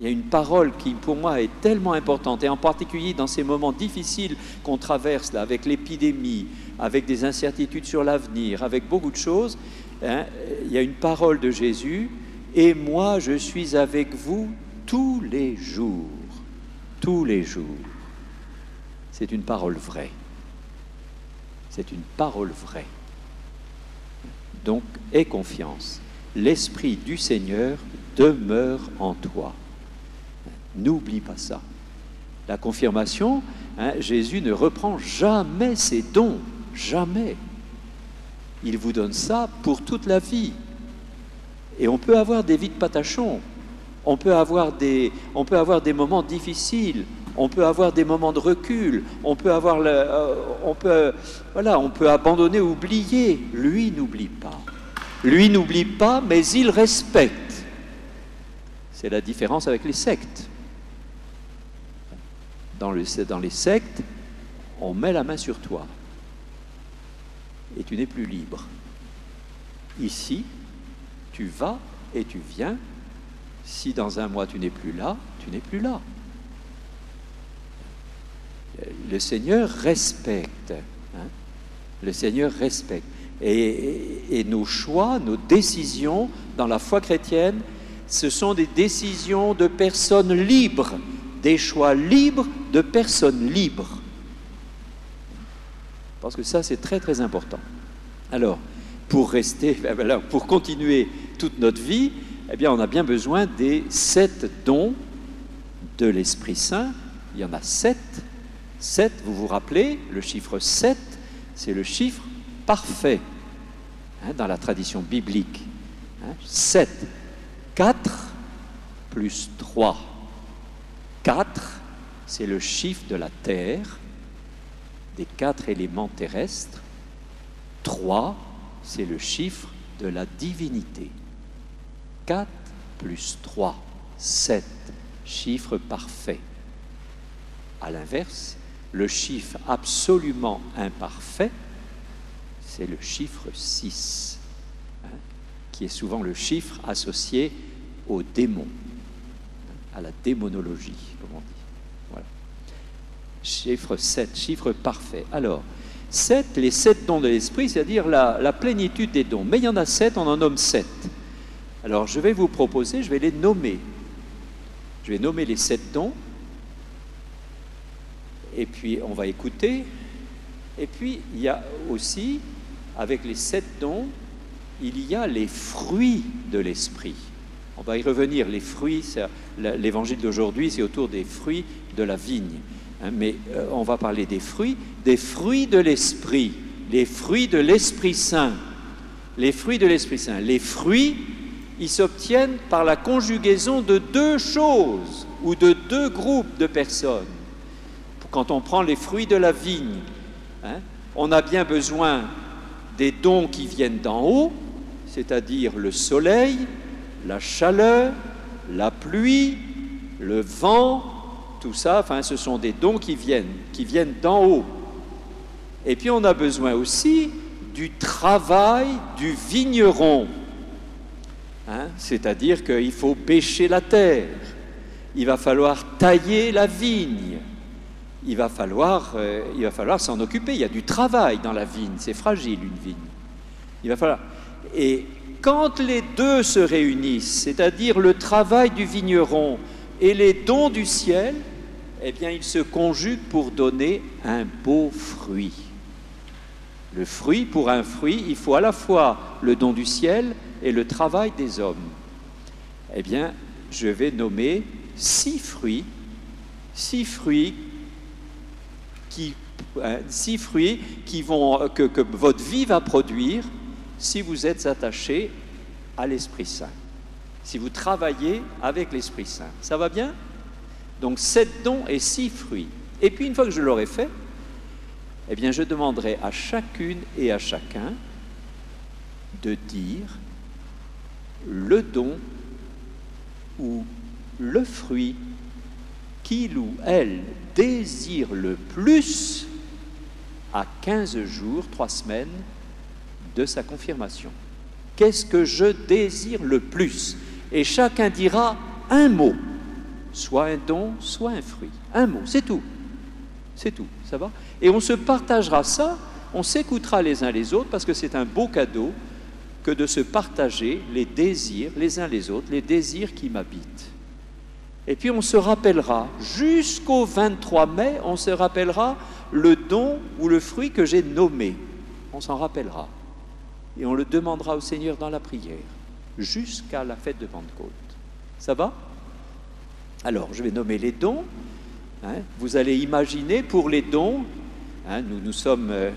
Il y a une parole qui, pour moi, est tellement importante, et en particulier dans ces moments difficiles qu'on traverse, là, avec l'épidémie, avec des incertitudes sur l'avenir, avec beaucoup de choses. Hein, il y a une parole de Jésus, et moi, je suis avec vous tous les jours. Tous les jours. C'est une parole vraie. C'est une parole vraie. Donc, aie confiance. L'Esprit du Seigneur demeure en toi. N'oublie pas ça. La confirmation, hein, Jésus ne reprend jamais ses dons, jamais. Il vous donne ça pour toute la vie. Et on peut avoir des vies de patachons, on peut avoir des, moments difficiles, on peut avoir des moments de recul, on peut avoir, le, euh, on peut abandonner, oublier. Lui n'oublie pas. Lui n'oublie pas, mais il respecte. C'est la différence avec les sectes. Dans, les sectes, on met la main sur toi et tu n'es plus libre. Ici, tu vas et tu viens. Si dans un mois tu n'es plus là, tu n'es plus là. Le Seigneur respecte. Hein. Le Seigneur respecte. et, nos choix, nos décisions dans la foi chrétienne, ce sont des décisions de personnes libres, des choix libres de personnes libres. Parce que ça, c'est très très important. Alors, pour rester, pour continuer toute notre vie, eh bien, on a bien besoin des sept dons de l'Esprit Saint. Il y en a sept. Sept, vous vous rappelez, le chiffre 7, c'est le chiffre parfait hein, dans la tradition biblique. Hein, 7. 4 plus 3. 4, c'est le chiffre de la terre, des quatre éléments terrestres. 3, c'est le chiffre de la divinité. 4 plus 3, 7, chiffre parfait. À l'inverse, le chiffre absolument imparfait, c'est le chiffre 6, hein, qui est souvent le chiffre associé au démon, à la démonologie, comme on dit. Voilà. Chiffre 7, chiffre parfait. Alors, 7, les sept dons de l'esprit, c'est-à-dire la, la, plénitude des dons. Mais il y en a sept, on en nomme sept. Alors, je vais vous proposer, je vais les nommer. Je vais nommer les sept dons. Et puis, on va écouter. Et puis, il y a aussi, avec les sept dons, il y a les fruits de l'esprit. On va y revenir. Les fruits, l'évangile d'aujourd'hui, c'est autour des fruits de la vigne. Hein, mais euh, on va parler des fruits, des fruits de l'esprit, les fruits de l'Esprit Saint. Les fruits de l'Esprit Saint. Les fruits, ils s'obtiennent par la conjugaison de deux choses ou de deux groupes de personnes. Quand on prend les fruits de la vigne, hein, on a bien besoin des dons qui viennent d'en haut, c'est-à-dire le soleil, la chaleur, la pluie, le vent, tout ça, enfin, ce sont des dons qui viennent, qui viennent d'en haut. Et puis on a besoin aussi du travail du vigneron. Hein, c'est-à-dire qu'il faut bêcher la terre, il va falloir tailler la vigne, il va falloir, euh, il va falloir s'en occuper. Il y a du travail dans la vigne, c'est fragile une vigne. Il va falloir. Et quand les deux se réunissent, c'est-à-dire le travail du vigneron et les dons du ciel, eh bien, ils se conjuguent pour donner un beau fruit. Le fruit, pour un fruit, il faut à la fois le don du ciel et le travail des hommes. Eh bien, je vais nommer six fruits, six fruits qui, hein, six fruits qui vont, que votre vie va produire si vous êtes attaché à l'Esprit Saint, si vous travaillez avec l'Esprit Saint. Ça va bien? Donc sept dons et six fruits. Et puis une fois que je l'aurai fait, eh bien je demanderai à chacune et à chacun de dire le don ou le fruit qu'il ou elle désire le plus à 15 jours, trois semaines de sa confirmation. Qu'est-ce que je désire le plus? Et chacun dira un mot. soit un don, soit un fruit. Un mot, c'est tout. C'est tout, ça va? Et on se partagera ça, on s'écoutera les uns les autres parce que c'est un beau cadeau que de se partager les désirs les uns les autres, les désirs qui m'habitent. Et puis on se rappellera, jusqu'au 23 mai, on se rappellera le don ou le fruit que j'ai nommé. On s'en rappellera. Et on le demandera au Seigneur dans la prière, jusqu'à la fête de Pentecôte. Ça va? Alors, je vais nommer les dons. Hein. vous allez imaginer pour les dons, hein, nous, nous, sommes, euh,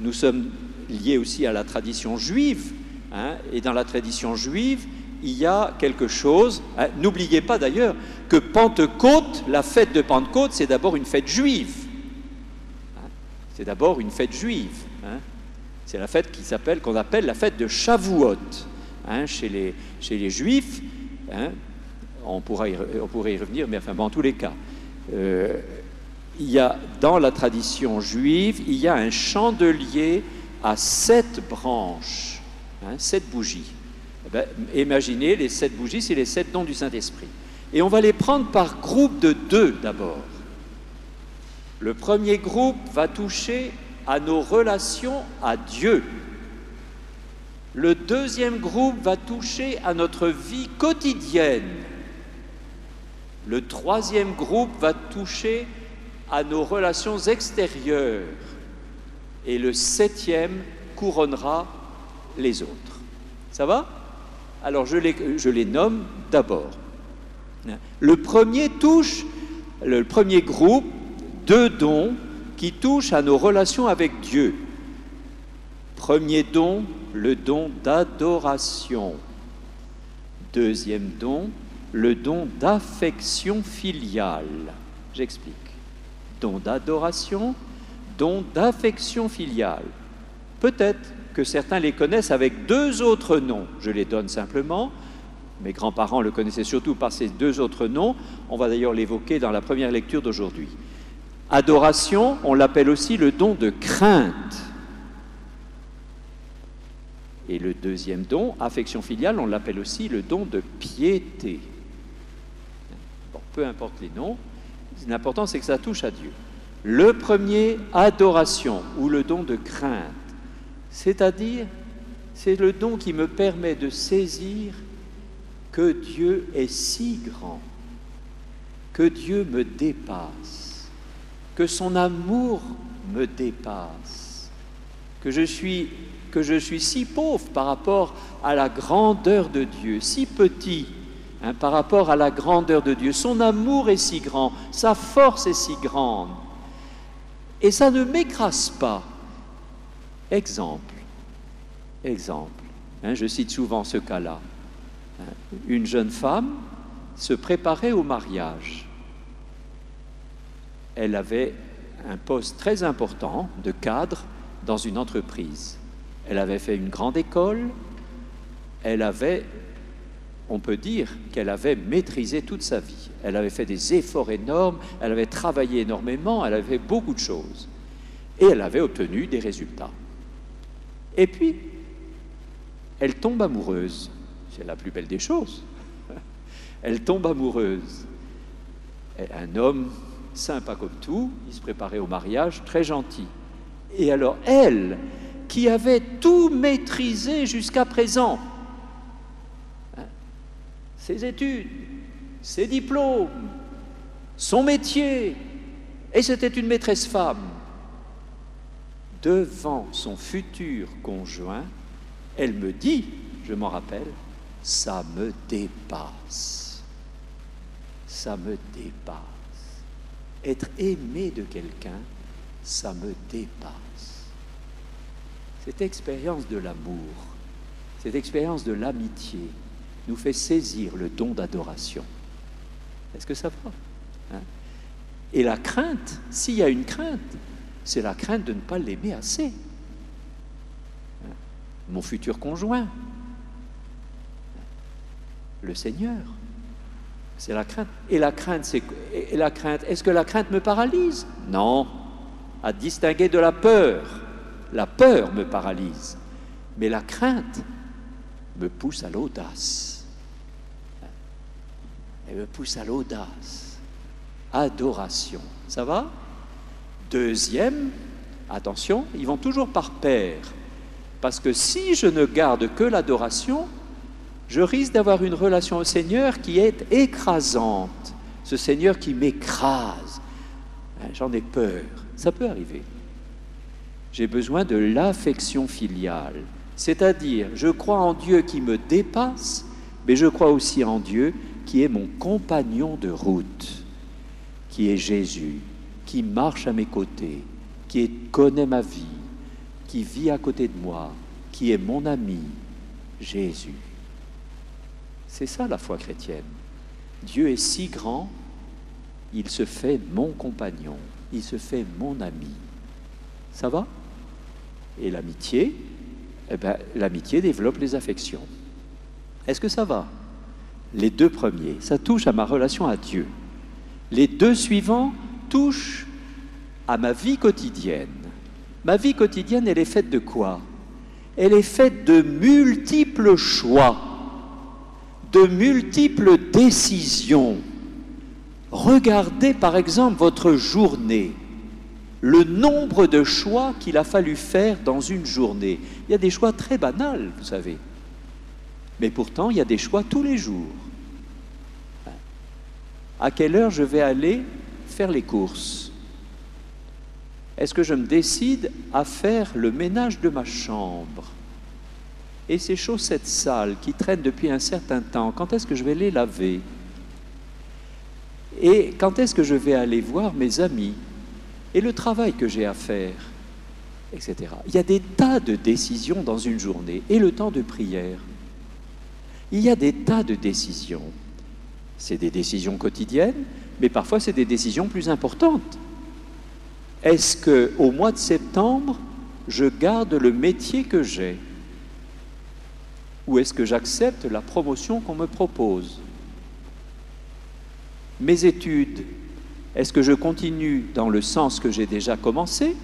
nous sommes liés aussi à la tradition juive, hein, et dans la tradition juive, il y a quelque chose, n'oubliez pas d'ailleurs que Pentecôte, la fête de Pentecôte, c'est d'abord une fête juive. C'est d'abord une fête juive. C'est la fête qu'on appelle la fête de Shavuot. chez, les, chez les Juifs, on, pourra on pourrait y revenir, mais enfin, bon, en tous les cas, euh, il y a, dans la tradition juive, il y a un chandelier à sept branches, hein, sept bougies. Eh ben, imaginez, les sept bougies, c'est les sept dons du Saint-Esprit. Et on va les prendre par groupe de deux d'abord. Le premier groupe va toucher à nos relations à Dieu. Le deuxième groupe va toucher à notre vie quotidienne. Le troisième groupe va toucher à nos relations extérieures. Et le septième couronnera les autres. Ça va? Alors je les, nomme d'abord. Le premier touche, le premier groupe, deux dons qui touchent à nos relations avec Dieu. Premier don, le don d'adoration. Deuxième don, le don d'affection filiale. J'explique. Don d'adoration, don d'affection filiale. Peut-être que certains les connaissent avec deux autres noms. Je les donne simplement. Mes grands-parents le connaissaient surtout par ces deux autres noms. On va d'ailleurs l'évoquer dans la première lecture d'aujourd'hui. Adoration, on l'appelle aussi le don de crainte. Et le deuxième don, affection filiale, on l'appelle aussi le don de piété peu importe les noms, l'important c'est que ça touche à Dieu. Le premier, adoration ou le don de crainte, c'est-à-dire c'est le don qui me permet de saisir que Dieu est si grand, que Dieu me dépasse, que son amour me dépasse, que je suis si pauvre par rapport à la grandeur de Dieu, si petit Hein, par rapport à la grandeur de Dieu. Son amour est si grand, sa force est si grande. Et ça ne m'écrase pas. Exemple, exemple, hein, je cite souvent ce cas-là. Hein, une jeune femme se préparait au mariage. Elle avait un poste très important de cadre dans une entreprise. Elle avait fait une grande école, elle avait on peut dire qu'elle avait maîtrisé toute sa vie. Elle avait fait des efforts énormes, elle avait travaillé énormément, elle avait fait beaucoup de choses. Et elle avait obtenu des résultats. Et puis, elle tombe amoureuse. C'est la plus belle des choses. Elle tombe amoureuse. Un homme sympa comme tout, il se préparait au mariage, très gentil. Et alors, elle, qui avait tout maîtrisé jusqu'à présent, ses études, ses diplômes, son métier, et c'était une maîtresse femme. Devant son futur conjoint, elle me dit, je m'en rappelle, ça me dépasse. Ça me dépasse. Être aimé de quelqu'un, ça me dépasse. Cette expérience de l'amour, cette expérience de l'amitié, nous fait saisir le don d'adoration. Est-ce que ça va? Hein? Et la crainte, s'il y a une crainte, c'est la crainte de ne pas l'aimer assez. Hein? Mon futur conjoint, le Seigneur, c'est la crainte. Et la crainte, c'est la crainte. Est-ce que la crainte me paralyse? Non. À distinguer de la peur. La peur me paralyse, mais la crainte me pousse à l'audace. Elle me pousse à l'audace. Adoration. Ça va? Deuxième, attention, ils vont toujours par paire. Parce que si je ne garde que l'adoration, je risque d'avoir une relation au Seigneur qui est écrasante. Ce Seigneur qui m'écrase. Hein, j'en ai peur. Ça peut arriver. J'ai besoin de l'affection filiale. C'est-à-dire, je crois en Dieu qui me dépasse, mais je crois aussi en Dieu qui est mon compagnon de route, qui est Jésus, qui marche à mes côtés, qui connaît ma vie, qui vit à côté de moi, qui est mon ami, Jésus. C'est ça la foi chrétienne. Dieu est si grand, il se fait mon compagnon, il se fait mon ami. Ça va? Et l'amitié, eh ben, l'amitié développe les affections. Est-ce que ça va? Les deux premiers, ça touche à ma relation à Dieu. Les deux suivants touchent à ma vie quotidienne. Ma vie quotidienne, elle est faite de quoi? Elle est faite de multiples choix, de multiples décisions. Regardez par exemple votre journée, le nombre de choix qu'il a fallu faire dans une journée. Il y a des choix très banals, vous savez. Mais pourtant, il y a des choix tous les jours. À quelle heure je vais aller faire les courses? Est-ce que je me décide à faire le ménage de ma chambre? Et ces chaussettes sales qui traînent depuis un certain temps, quand est-ce que je vais les laver? Et quand est-ce que je vais aller voir mes amis Et le travail que j'ai à faire etc. Il y a des tas de décisions dans une journée et le temps de prière. Il y a des tas de décisions. C'est des décisions quotidiennes, mais parfois c'est des décisions plus importantes. Est-ce que au mois de septembre, je garde le métier que j'ai? Ou est-ce que j'accepte la promotion qu'on me propose? Mes études, est-ce que je continue dans le sens que j'ai déjà commencé?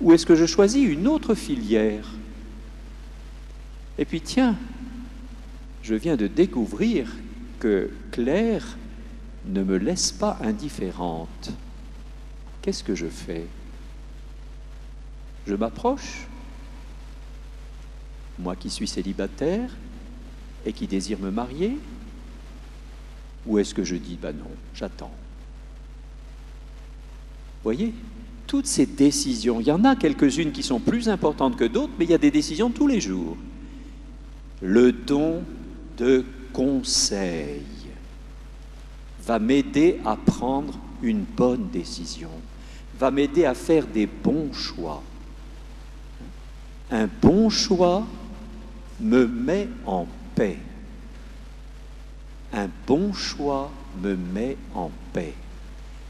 Ou est-ce que je choisis une autre filière? Et puis tiens, je viens de découvrir que Claire ne me laisse pas indifférente. Qu'est-ce que je fais? Je m'approche, moi qui suis célibataire et qui désire me marier, ou est-ce que je dis, ben non, j'attends? Voyez toutes ces décisions, il y en a quelques-unes qui sont plus importantes que d'autres, mais il y a des décisions tous les jours. Le don de conseil va m'aider à prendre une bonne décision, va m'aider à faire des bons choix. Un bon choix me met en paix. Un bon choix me met en paix.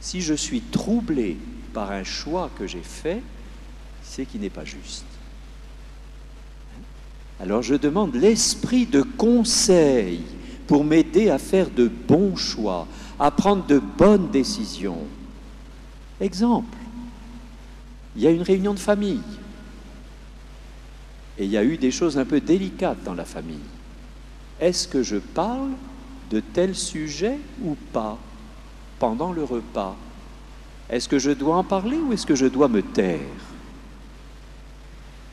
Si je suis troublé par un choix que j'ai fait, c'est qui n'est pas juste. Alors je demande l'esprit de conseil pour m'aider à faire de bons choix, à prendre de bonnes décisions. Exemple, il y a une réunion de famille et il y a eu des choses un peu délicates dans la famille. Est-ce que je parle de tel sujet ou pas pendant le repas? Est-ce que je dois en parler ou est-ce que je dois me taire?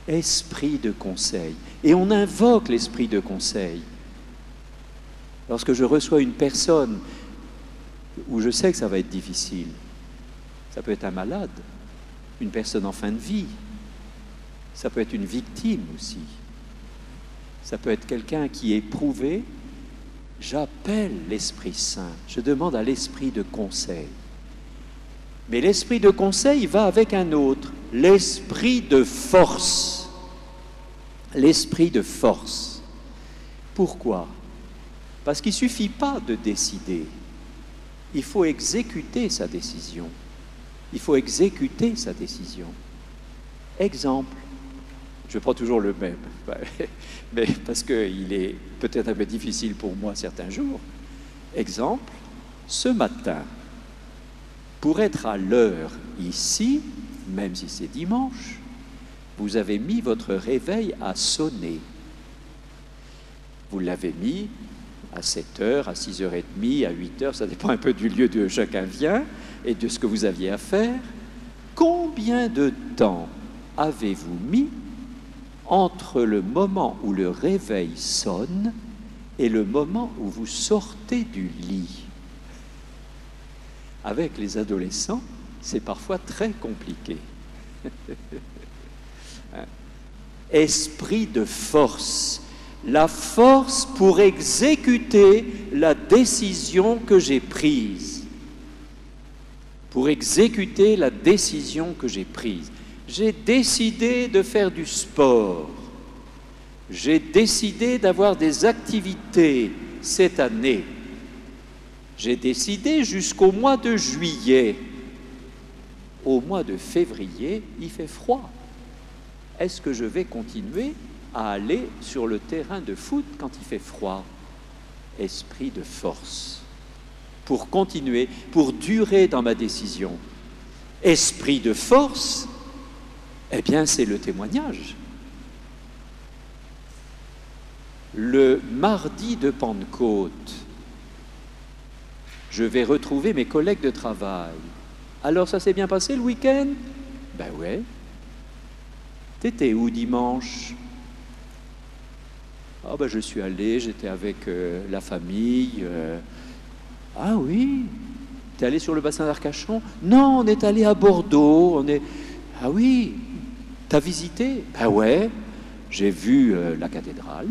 Esprit de conseil. Et on invoque l'esprit de conseil. Lorsque je reçois une personne où je sais que ça va être difficile, ça peut être un malade, une personne en fin de vie, ça peut être une victime aussi, ça peut être quelqu'un qui est éprouvé, j'appelle l'Esprit Saint, je demande à l'Esprit de conseil. Mais l'esprit de conseil va avec un autre, l'esprit de force. L'esprit de force. Pourquoi? Parce qu'il ne suffit pas de décider, il faut exécuter sa décision. Il faut exécuter sa décision. Exemple, je prends toujours le même, mais parce qu'il est peut-être un peu difficile pour moi certains jours. Exemple, ce matin, pour être à l'heure ici, même si c'est dimanche, vous avez mis votre réveil à sonner. Vous l'avez mis à 7 heures, à 6h30, à 8 heures, ça dépend un peu du lieu de chacun vient et de ce que vous aviez à faire. Combien de temps avez-vous mis entre le moment où le réveil sonne et le moment où vous sortez du lit Avec les adolescents, c'est parfois très compliqué. Esprit de force, la force pour exécuter la décision que j'ai prise. Pour exécuter la décision que j'ai prise. J'ai décidé de faire du sport. J'ai décidé d'avoir des activités cette année. J'ai décidé jusqu'au mois de juillet. Au mois de février, il fait froid. Est-ce que je vais continuer à aller sur le terrain de foot quand il fait froid? Esprit de force. Pour continuer, pour durer dans ma décision. Esprit de force, eh bien c'est le témoignage. Le mardi de Pentecôte, je vais retrouver mes collègues de travail. Alors ça s'est bien passé le week-end? Ben ouais. T'étais où dimanche? Ah ben je suis allé, j'étais avec euh, la famille. Euh. ah oui, t'es allé sur le bassin d'Arcachon? Non, on est allé à Bordeaux. On est. Ah oui, t'as visité Ben ouais, j'ai vu euh, la cathédrale.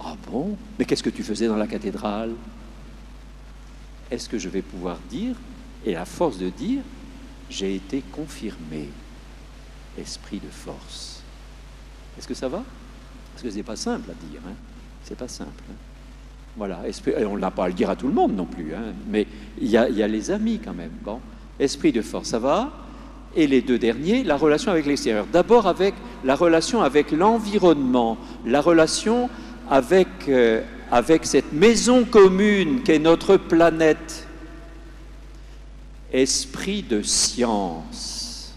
Ah bon? Mais qu'est-ce que tu faisais dans la cathédrale? Est-ce que je vais pouvoir dire, et à force de dire, j'ai été confirmé, esprit de force Est-ce que ça va? Parce que ce n'est pas simple à dire. Hein. C'est pas simple. Hein. Voilà. On n'a pas à le dire à tout le monde non plus. Hein. Mais il y, a, les amis quand même. Bon. Esprit de force, ça va? Et les deux derniers, la relation avec l'extérieur. D'abord avec la relation avec l'environnement, la relation avec, euh, avec cette maison commune qu'est notre planète. Esprit de science.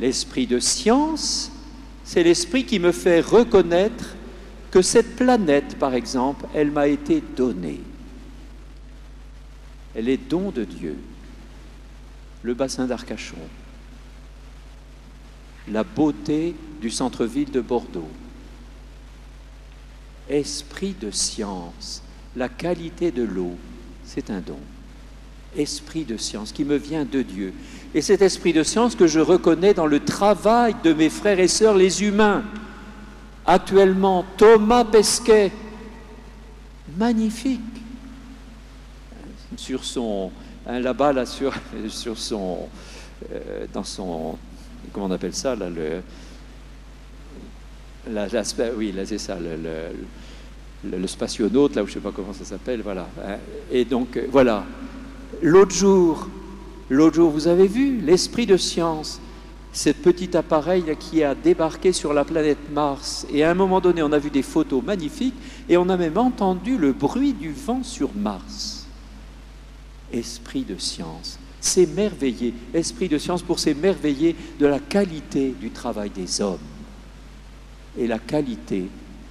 L'esprit de science, c'est l'esprit qui me fait reconnaître que cette planète, par exemple, elle m'a été donnée. Elle est don de Dieu. Le bassin d'Arcachon, la beauté du centre-ville de Bordeaux, esprit de science, la qualité de l'eau, c'est un don. Esprit de science qui me vient de Dieu. Et cet esprit de science que je reconnais dans le travail de mes frères et sœurs, les humains. Actuellement, Thomas Pesquet, magnifique, sur son, hein, là-bas, là, sur, sur son, euh, dans son, comment on appelle ça, là, le, la, oui, là, c'est ça, le, le, le, spationaute, là, où je ne sais pas comment ça s'appelle, voilà. Hein. Et donc, euh, voilà. L'autre jour, L'autre jour, vous avez vu l'esprit de science, cet petit appareil qui a débarqué sur la planète Mars. Et à un moment donné, on a vu des photos magnifiques et on a même entendu le bruit du vent sur Mars. Esprit de science, s'émerveiller, esprit de science pour s'émerveiller de la qualité du travail des hommes et la qualité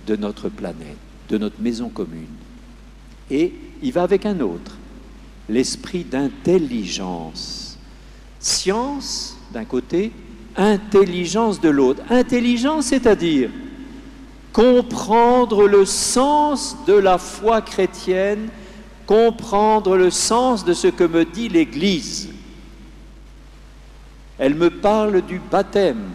de notre planète, de notre maison commune. Et il va avec un autre, l'esprit d'intelligence. Science d'un côté, intelligence de l'autre. Intelligence, c'est-à-dire comprendre le sens de la foi chrétienne, comprendre le sens de ce que me dit l'Église. Elle me parle du baptême,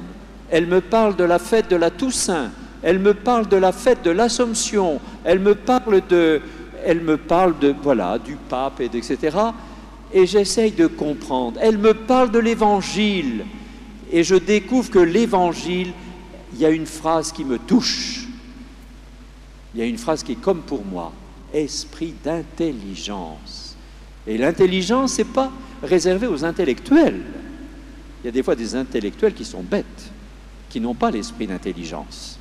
elle me parle de la fête de la Toussaint, elle me parle de la fête de l'Assomption, elle me parle de, voilà, du pape, et etc. Et j'essaye de comprendre. Elle me parle de l'évangile. Et je découvre que l'évangile, il y a une phrase qui me touche. Il y a une phrase qui est comme pour moi esprit d'intelligence. Et l'intelligence, ce n'est pas réservé aux intellectuels. Il y a des fois des intellectuels qui sont bêtes, qui n'ont pas l'esprit d'intelligence.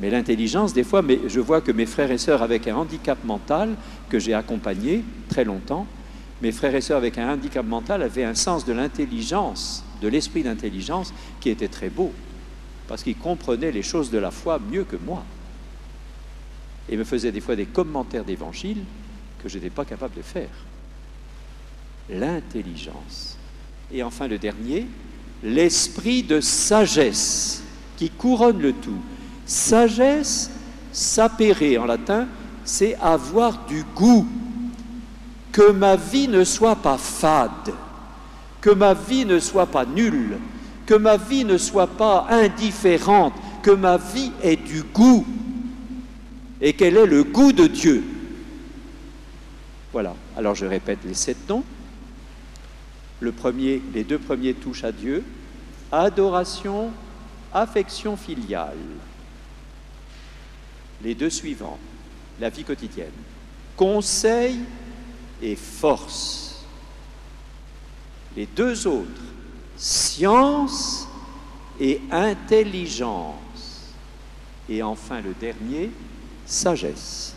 Mais l'intelligence, des fois, mais je vois que mes frères et sœurs avec un handicap mental, que j'ai accompagné très longtemps, mes frères et sœurs avec un handicap mental avaient un sens de l'intelligence, de l'esprit d'intelligence, qui était très beau, parce qu'ils comprenaient les choses de la foi mieux que moi. Et me faisait des fois des commentaires d'évangile que je n'étais pas capable de faire. L'intelligence. Et enfin le dernier, l'esprit de sagesse qui couronne le tout. Sagesse, sapere en latin, c'est avoir du goût. Que ma vie ne soit pas fade, que ma vie ne soit pas nulle, que ma vie ne soit pas indifférente, que ma vie ait du goût et qu'elle ait le goût de Dieu. Voilà. Alors je répète les sept noms. Les deux premiers touchent à Dieu. Adoration, affection filiale. Les deux suivants, la vie quotidienne. Conseil et force. Les deux autres, science et intelligence. Et enfin le dernier, sagesse.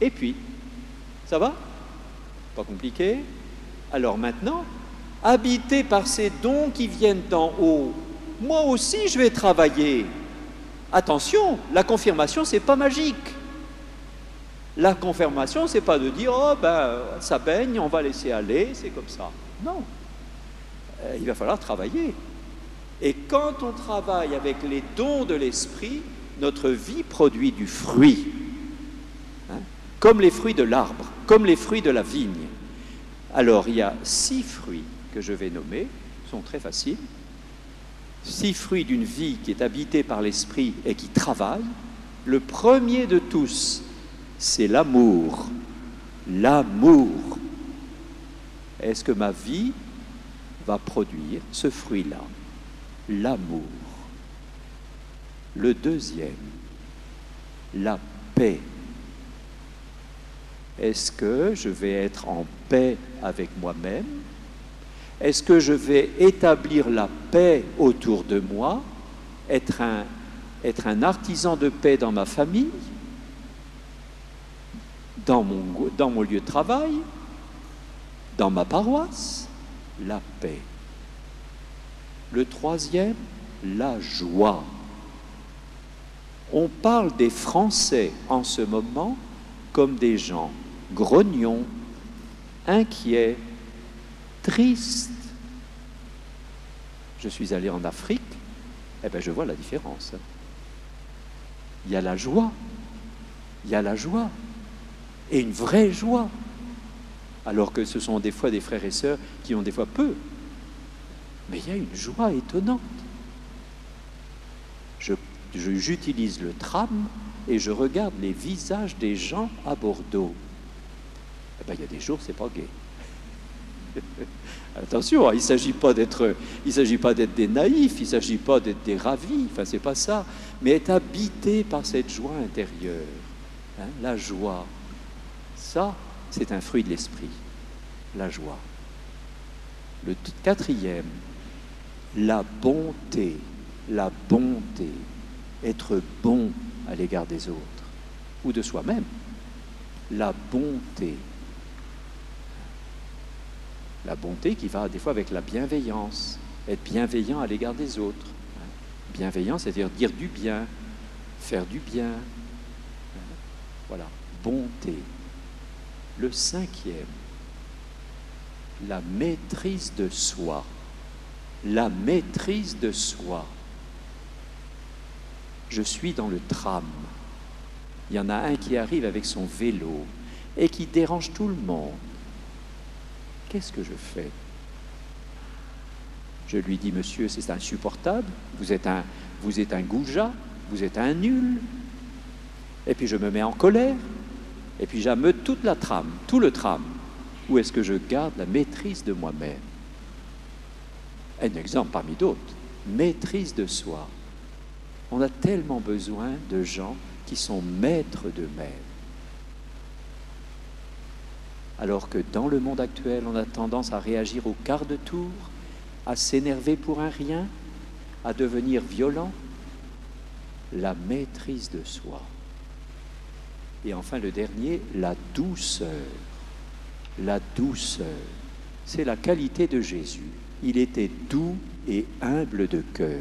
Et puis, ça va? Pas compliqué Alors maintenant, habité par ces dons qui viennent d'en haut, moi aussi je vais travailler. Attention, la confirmation, c'est pas magique. La confirmation, c'est pas de dire oh ben ça baigne, on va laisser aller, c'est comme ça. Non, euh, il va falloir travailler. Et quand on travaille avec les dons de l'esprit, notre vie produit du fruit, hein, comme les fruits de l'arbre, comme les fruits de la vigne. Alors il y a six fruits que je vais nommer, sont très faciles. Six fruits d'une vie qui est habitée par l'esprit et qui travaille. Le premier de tous, c'est l'amour. L'amour. Est-ce que ma vie va produire ce fruit-là? L'amour. Le deuxième, la paix. Est-ce que je vais être en paix avec moi-même? Est-ce que je vais établir la paix autour de moi? Être un, artisan de paix dans ma famille? Dans mon lieu de travail? Dans ma paroisse? La paix. Le troisième, la joie. On parle des Français en ce moment comme des gens grognons, inquiets, tristes. Je suis allé en Afrique, et eh bien je vois la différence. Il y a la joie, il y a la joie, et une vraie joie. Alors que ce sont des fois des frères et sœurs qui ont des fois peu. Mais il y a une joie étonnante. Je j'utilise le tram et je regarde les visages des gens à Bordeaux. Eh ben, il y a des jours, c'est pas gai. Attention, hein, il ne s'agit pas d'être, il s'agit pas d'être des naïfs, il ne s'agit pas d'être des ravis, enfin c'est pas ça, mais être habité par cette joie intérieure, hein, la joie. Ça, c'est un fruit de l'esprit, la joie. Le quatrième, la bonté, la bonté être bon à l'égard des autres ou de soi-même. La bonté. La bonté qui va des fois avec la bienveillance, être bienveillant à l'égard des autres. Bienveillant, c'est-à-dire dire du bien, faire du bien. Voilà, bonté. Le cinquième, la maîtrise de soi. La maîtrise de soi je suis dans le tram. Il y en a un qui arrive avec son vélo et qui dérange tout le monde. Qu'est-ce que je fais? Je lui dis, monsieur, c'est insupportable, vous êtes un, goujat, vous êtes un nul. Et puis je me mets en colère, et puis j'ameute toute la trame, tout le tram. Où est-ce que je garde la maîtrise de moi-même? Un exemple parmi d'autres, maîtrise de soi. On a tellement besoin de gens qui sont maîtres d'eux-mêmes. Alors que dans le monde actuel, on a tendance à réagir au quart de tour, à s'énerver pour un rien, à devenir violent. La maîtrise de soi. Et enfin le dernier, la douceur. La douceur, c'est la qualité de Jésus. Il était doux et humble de cœur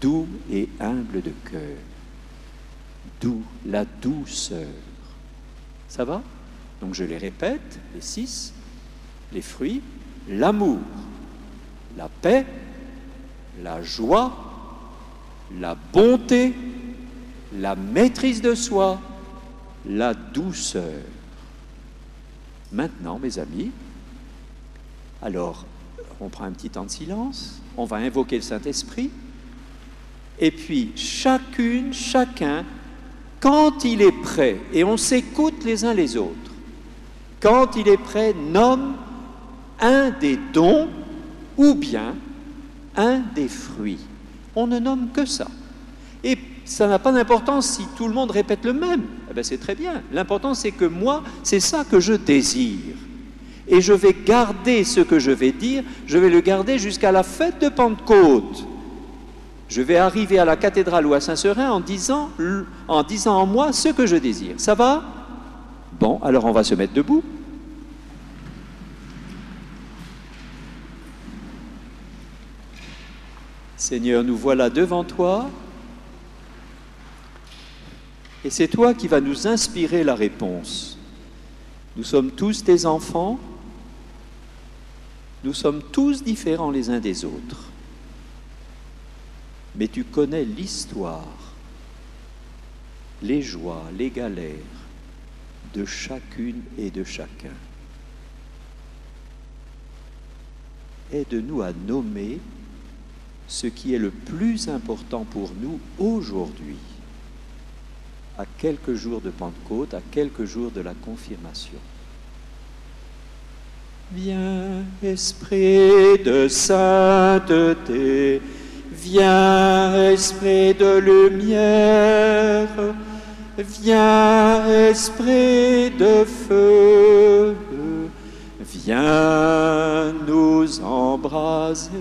doux et humble de cœur. D'où la douceur. Ça va? Donc je les répète, les six, les fruits, l'amour, la paix, la joie, la bonté, la maîtrise de soi, la douceur. Maintenant, mes amis, alors on prend un petit temps de silence, on va invoquer le Saint-Esprit, et puis chacune, chacun, quand il est prêt, et on s'écoute les uns les autres, quand il est prêt, nomme un des dons ou bien un des fruits. On ne nomme que ça. Et ça n'a pas d'importance si tout le monde répète le même. Eh ben, c'est très bien. L'important, c'est que moi, c'est ça que je désire. Et je vais garder ce que je vais dire, je vais le garder jusqu'à la fête de Pentecôte. Je vais arriver à la cathédrale ou à Saint-Seurin en disant, en disant en moi ce que je désire. Ça va? Bon, alors on va se mettre debout. Seigneur, nous voilà devant toi et c'est toi qui vas nous inspirer la réponse. Nous sommes tous tes enfants, nous sommes tous différents les uns des autres, mais tu connais l'histoire, les joies, les galères de chacune et de chacun. Aide-nous à nommer ce qui est le plus important pour nous aujourd'hui, à quelques jours de Pentecôte, à quelques jours de la confirmation. Viens, Esprit de sainteté, viens, Esprit de lumière, viens, Esprit de feu, viens nous embraser.